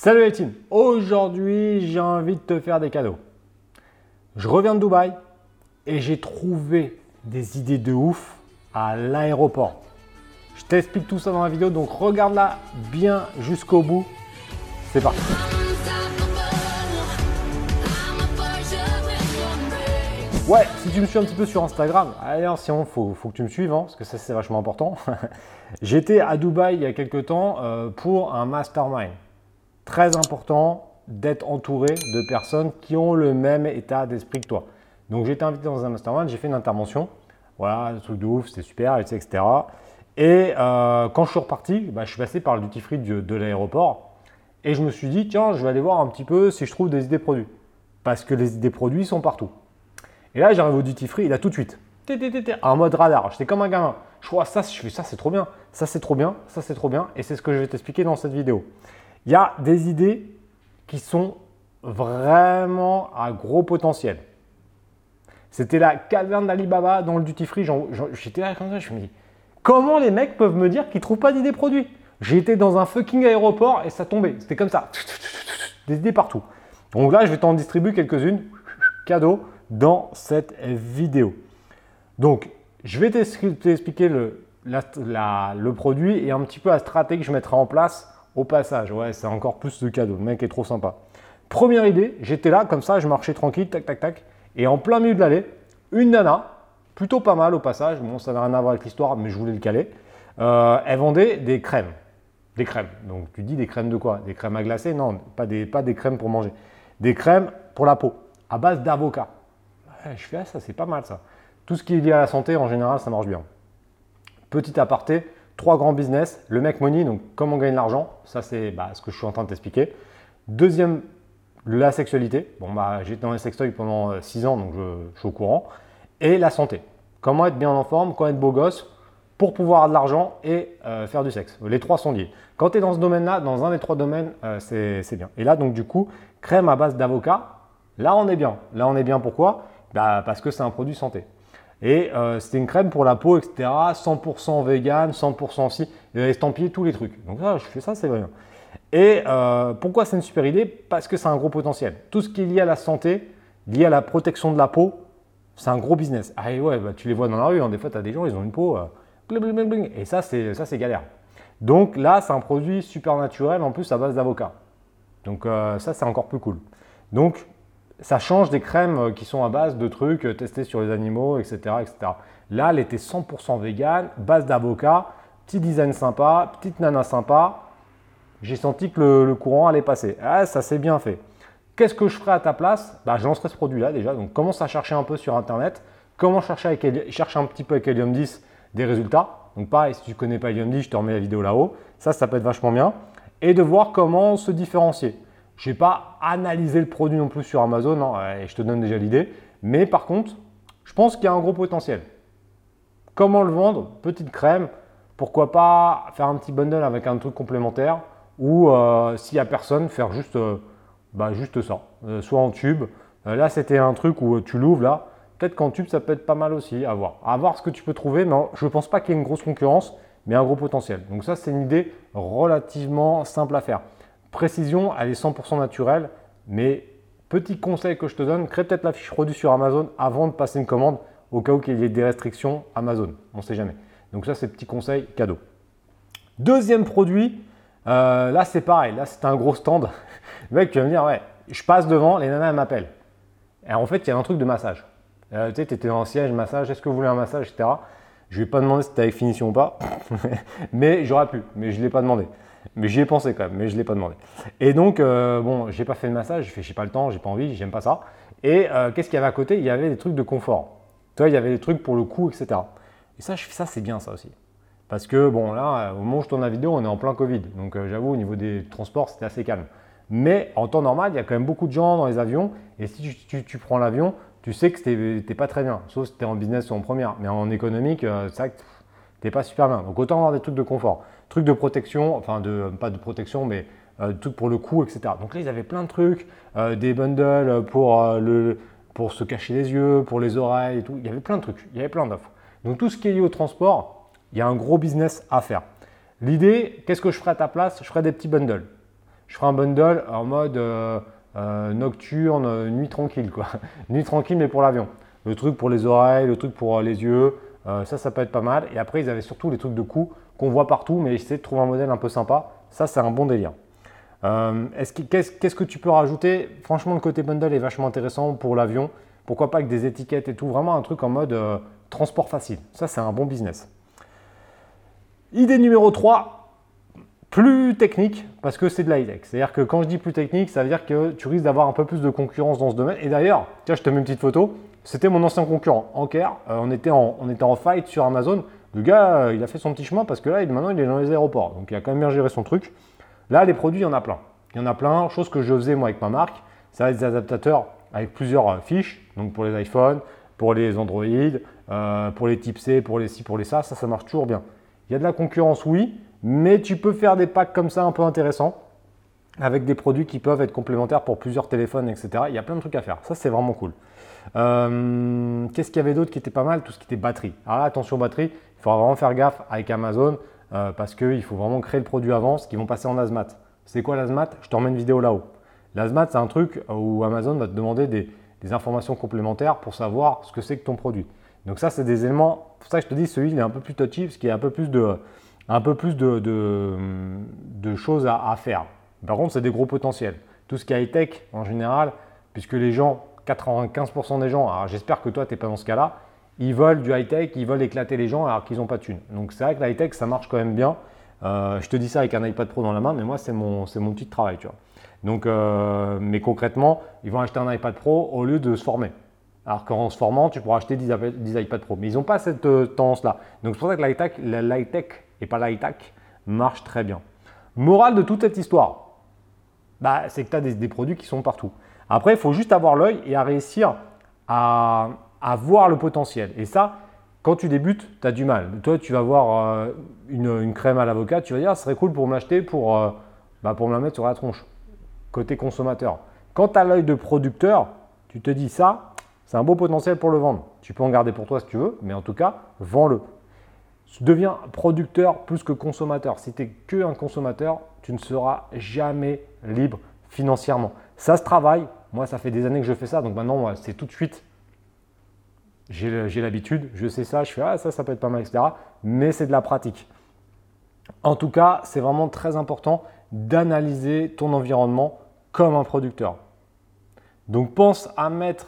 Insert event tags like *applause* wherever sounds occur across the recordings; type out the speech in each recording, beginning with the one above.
Salut les teams, aujourd'hui j'ai envie de te faire des cadeaux. Je reviens de Dubaï et j'ai trouvé des idées de ouf à l'aéroport. Je t'explique tout ça dans la vidéo, donc regarde-la bien jusqu'au bout. C'est parti. Ouais, si tu me suis un petit peu sur Instagram, alors sinon faut, faut que tu me suives, hein, parce que ça c'est vachement important. *laughs* J'étais à Dubaï il y a quelques temps euh, pour un mastermind très important d'être entouré de personnes qui ont le même état d'esprit que toi. Donc j'ai été invité dans un mastermind, j'ai fait une intervention, voilà, le truc de ouf, c'était super, etc. Et euh, quand je suis reparti, bah, je suis passé par le duty free de, l'aéroport et je me suis dit, tiens, je vais aller voir un petit peu si je trouve des idées produits. Parce que les idées produits sont partout. Et là, j'arrive au duty free, il a tout de suite, en mode radar. J'étais comme un gamin. Je vois ça, je fais ça, c'est trop bien, ça c'est trop bien, ça c'est trop bien. Et c'est ce que je vais t'expliquer dans cette vidéo. Il y a des idées qui sont vraiment à gros potentiel. C'était la caverne d'Alibaba dans le duty free. J'étais là comme ça, je me dis, comment les mecs peuvent me dire qu'ils trouvent pas d'idées produits? J'étais dans un fucking aéroport et ça tombait. C'était comme ça. Des idées partout. Donc là, je vais t'en distribuer quelques-unes, cadeaux, dans cette vidéo. Donc, je vais t'expliquer le, le produit et un petit peu la stratégie que je mettrai en place au passage, ouais, c'est encore plus de cadeaux. Le mec est trop sympa. Première idée, j'étais là, comme ça, je marchais tranquille, tac, tac, tac. Et en plein milieu de l'allée, une nana, plutôt pas mal au passage, bon, ça n'a rien à voir avec l'histoire, mais je voulais le caler. Euh, elle vendait des crèmes. Des crèmes. Donc tu dis des crèmes de quoi? Des crèmes à glacer? Non, pas des, pas des crèmes pour manger. Des crèmes pour la peau, à base d'avocat. je fais ah, ça, c'est pas mal ça. Tout ce qui est lié à la santé, en général, ça marche bien. Petit aparté, Trois grands business, le make money, donc comment on gagne l'argent, ça c'est bah, ce que je suis en train de t'expliquer. Deuxième, la sexualité. Bon, bah, j'étais dans les sextoys pendant 6 euh, ans, donc je, suis au courant. Et la santé. Comment être bien en forme, comment être beau gosse pour pouvoir avoir de l'argent et euh, faire du sexe. Les trois sont liés. Quand tu es dans ce domaine-là, dans un des trois domaines, euh, c'est bien. Et là, donc du coup, crème à base d'avocat, là on est bien. Là on est bien pourquoi? Bah, Parce que c'est un produit santé. Et euh, c'était une crème pour la peau, etc. 100% vegan, 100% si, estampillé tous les trucs. Donc là, je fais ça, c'est vrai. Et euh, pourquoi c'est une super idée? Parce que c'est un gros potentiel. Tout ce qui est lié à la santé, lié à la protection de la peau, c'est un gros business. Ah ouais, bah, tu les vois dans la rue, hein. des fois tu as des gens, ils ont une peau, euh, et ça c'est, ça c'est galère. Donc là, c'est un produit super naturel, en plus à base d'avocat. Donc ça c'est encore plus cool. Donc ça change des crèmes euh, qui sont à base de trucs euh, testés sur les animaux, etc. etc. Là, elle était 100% vegan, base d'avocat, petit design sympa, petite nana sympa. J'ai senti que le, courant allait passer. Ah, ça s'est bien fait. Qu'est-ce que je ferai à ta place? Bah, Je lancerai ce produit-là déjà. Donc, commence à chercher un peu sur Internet. Comment chercher, avec, chercher un petit peu avec Helium 10 des résultats. Donc, pareil, si tu ne connais pas Helium 10, je te remets la vidéo là-haut. Ça, ça peut être vachement bien. Et de voir comment se différencier. Je n'ai pas analysé le produit non plus sur Amazon, hein, et je te donne déjà l'idée. Mais par contre, je pense qu'il y a un gros potentiel. Comment le vendre? Petite crème. Pourquoi pas faire un petit bundle avec un truc complémentaire ou euh, s'il n'y a personne, faire juste, euh, bah, juste ça, euh, soit en tube. là, c'était un truc où tu l'ouvres là. Peut-être qu'en tube, ça peut être pas mal aussi à voir. À voir ce que tu peux trouver, mais je ne pense pas qu'il y ait une grosse concurrence, mais un gros potentiel. Donc ça, c'est une idée relativement simple à faire. Précision, elle est 100% naturelle, mais petit conseil que je te donne, crée peut-être la fiche produit sur Amazon avant de passer une commande au cas où il y ait des restrictions Amazon. On ne sait jamais. Donc ça, c'est petit conseil cadeau. Deuxième produit, euh, là c'est pareil, là c'est un gros stand. Le mec, tu vas me dire, ouais, je passe devant, les nanas m'appellent. Et en fait, il y a un truc de massage. Euh, tu sais, tu étais dans le siège, massage, est-ce que vous voulez un massage, etc. Je ne vais pas demander si tu avec finition ou pas, *laughs* mais j'aurais pu, mais je ne l'ai pas demandé. Mais j'y ai pensé quand même, mais je ne l'ai pas demandé. Et donc, euh, bon, j'ai pas fait de massage, j'ai fait, j'ai pas le temps, j'ai pas envie, j'aime pas ça. Et euh, qu'est-ce qu'il y avait à côté? Il y avait des trucs de confort. Tu vois, il y avait des trucs pour le cou, etc. Et ça, ça c'est bien ça aussi. Parce que, bon, là, au moment où je tourne la vidéo, on est en plein Covid. Donc, euh, j'avoue, au niveau des transports, c'était assez calme. Mais en temps normal, il y a quand même beaucoup de gens dans les avions. Et si tu, prends l'avion, tu sais que tu n'es pas très bien. Sauf si tu es en business ou en première. Mais en économique, ça, t'es pas super bien. Donc autant avoir des trucs de confort, trucs de protection, enfin de pas de protection, mais euh, trucs pour le cou, etc. Donc là ils avaient plein de trucs, euh, des bundles pour euh, le pour se cacher les yeux, pour les oreilles et tout. Il y avait plein de trucs, il y avait plein d'offres. Donc tout ce qui est lié au transport, il y a un gros business à faire. L'idée, qu'est-ce que je ferai à ta place? Je ferai des petits bundles. je ferai un bundle en mode euh, euh, nocturne, nuit tranquille, quoi. *laughs* nuit tranquille, mais pour l'avion. Le truc pour les oreilles, le truc pour les yeux, ça, ça peut être pas mal. Et après, ils avaient surtout les trucs de cou qu'on voit partout, mais essayer de trouver un modèle un peu sympa. Ça, c'est un bon délire. Qu'est-ce que tu peux rajouter? Franchement, le côté bundle est vachement intéressant pour l'avion. Pourquoi pas avec des étiquettes et tout? Vraiment un truc en mode transport facile. Ça, c'est un bon business. Idée numéro 3, plus technique parce que c'est de l'high-tech. C'est-à-dire que quand je dis plus technique, ça veut dire que tu risques d'avoir un peu plus de concurrence dans ce domaine. Et d'ailleurs, tiens, je te mets une petite photo. C'était mon ancien concurrent, Anker. Euh, on était en fight sur Amazon. Le gars, euh, il a fait son petit chemin parce que là, maintenant, il est dans les aéroports. Donc, il a quand même bien géré son truc. Là, les produits, il y en a plein. Il y en a plein. Chose que je faisais moi avec ma marque, ça être des adaptateurs avec plusieurs euh, fiches. Donc, pour les iPhones, pour les Android, pour les types C, pour les ci, pour les ça. Ça, ça marche toujours bien. Il y a de la concurrence, oui, mais tu peux faire des packs comme ça un peu intéressants avec des produits qui peuvent être complémentaires pour plusieurs téléphones, etc. Il y a plein de trucs à faire. Ça, c'est vraiment cool. Euh, qu'est-ce qu'il y avait d'autre qui était pas mal? Tout ce qui était batterie. Alors là, attention batterie, il faudra vraiment faire gaffe avec Amazon euh, parce qu'il faut vraiment créer le produit avant, ce qui vont passer en ASMAT. C'est quoi l'ASMAT? Je te remets une vidéo là-haut. L'ASMAT, c'est un truc où Amazon va te demander des, informations complémentaires pour savoir ce que c'est que ton produit. Donc ça, c'est des éléments pour ça que je te dis, celui il est un peu plus touchy parce qu'il y a un peu plus de, un peu plus de, choses à, faire. Par contre, c'est des gros potentiels. Tout ce qui est high-tech en général, puisque les gens, 95% des gens, alors j'espère que toi, tu n'es pas dans ce cas-là, ils veulent du high-tech, ils veulent éclater les gens alors qu'ils n'ont pas de thunes. Donc c'est vrai que l'high-tech, ça marche quand même bien. Euh, je te dis ça avec un iPad Pro dans la main, mais moi, c'est mon, mon petit travail. Tu vois. Donc, euh, mais concrètement, ils vont acheter un iPad Pro au lieu de se former. Alors qu'en se formant, tu pourras acheter 10, iPad Pro. Mais ils n'ont pas cette euh, tendance-là. Donc c'est pour ça que l'high-tech et pas l'high-tech marche très bien. Morale de toute cette histoire, bah, c'est que tu as des, produits qui sont partout. Après, il faut juste avoir l'œil et à réussir à, voir le potentiel. Et ça, quand tu débutes, tu as du mal. Toi, tu vas voir euh, une, crème à l'avocat, tu vas dire, ah, ce serait cool pour m'acheter, pour, euh, bah, pour me la mettre sur la tronche, côté consommateur. Quand tu as l'œil de producteur, tu te dis ça, c'est un beau potentiel pour le vendre. Tu peux en garder pour toi si tu veux, mais en tout cas, vends-le. Deviens producteur plus que consommateur. Si tu n'es que un consommateur, tu ne seras jamais libre financièrement. Ça se travaille. Moi, ça fait des années que je fais ça. Donc maintenant, c'est tout de suite. J'ai l'habitude, je sais ça, je fais ah, ça, ça peut être pas mal, etc. Mais c'est de la pratique. En tout cas, c'est vraiment très important d'analyser ton environnement comme un producteur. Donc pense à mettre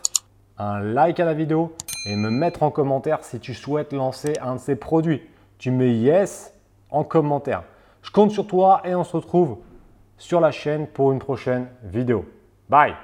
un like à la vidéo et me mettre en commentaire si tu souhaites lancer un de ces produits. Tu mets yes en commentaire. Je compte sur toi et on se retrouve sur la chaîne pour une prochaine vidéo. Bye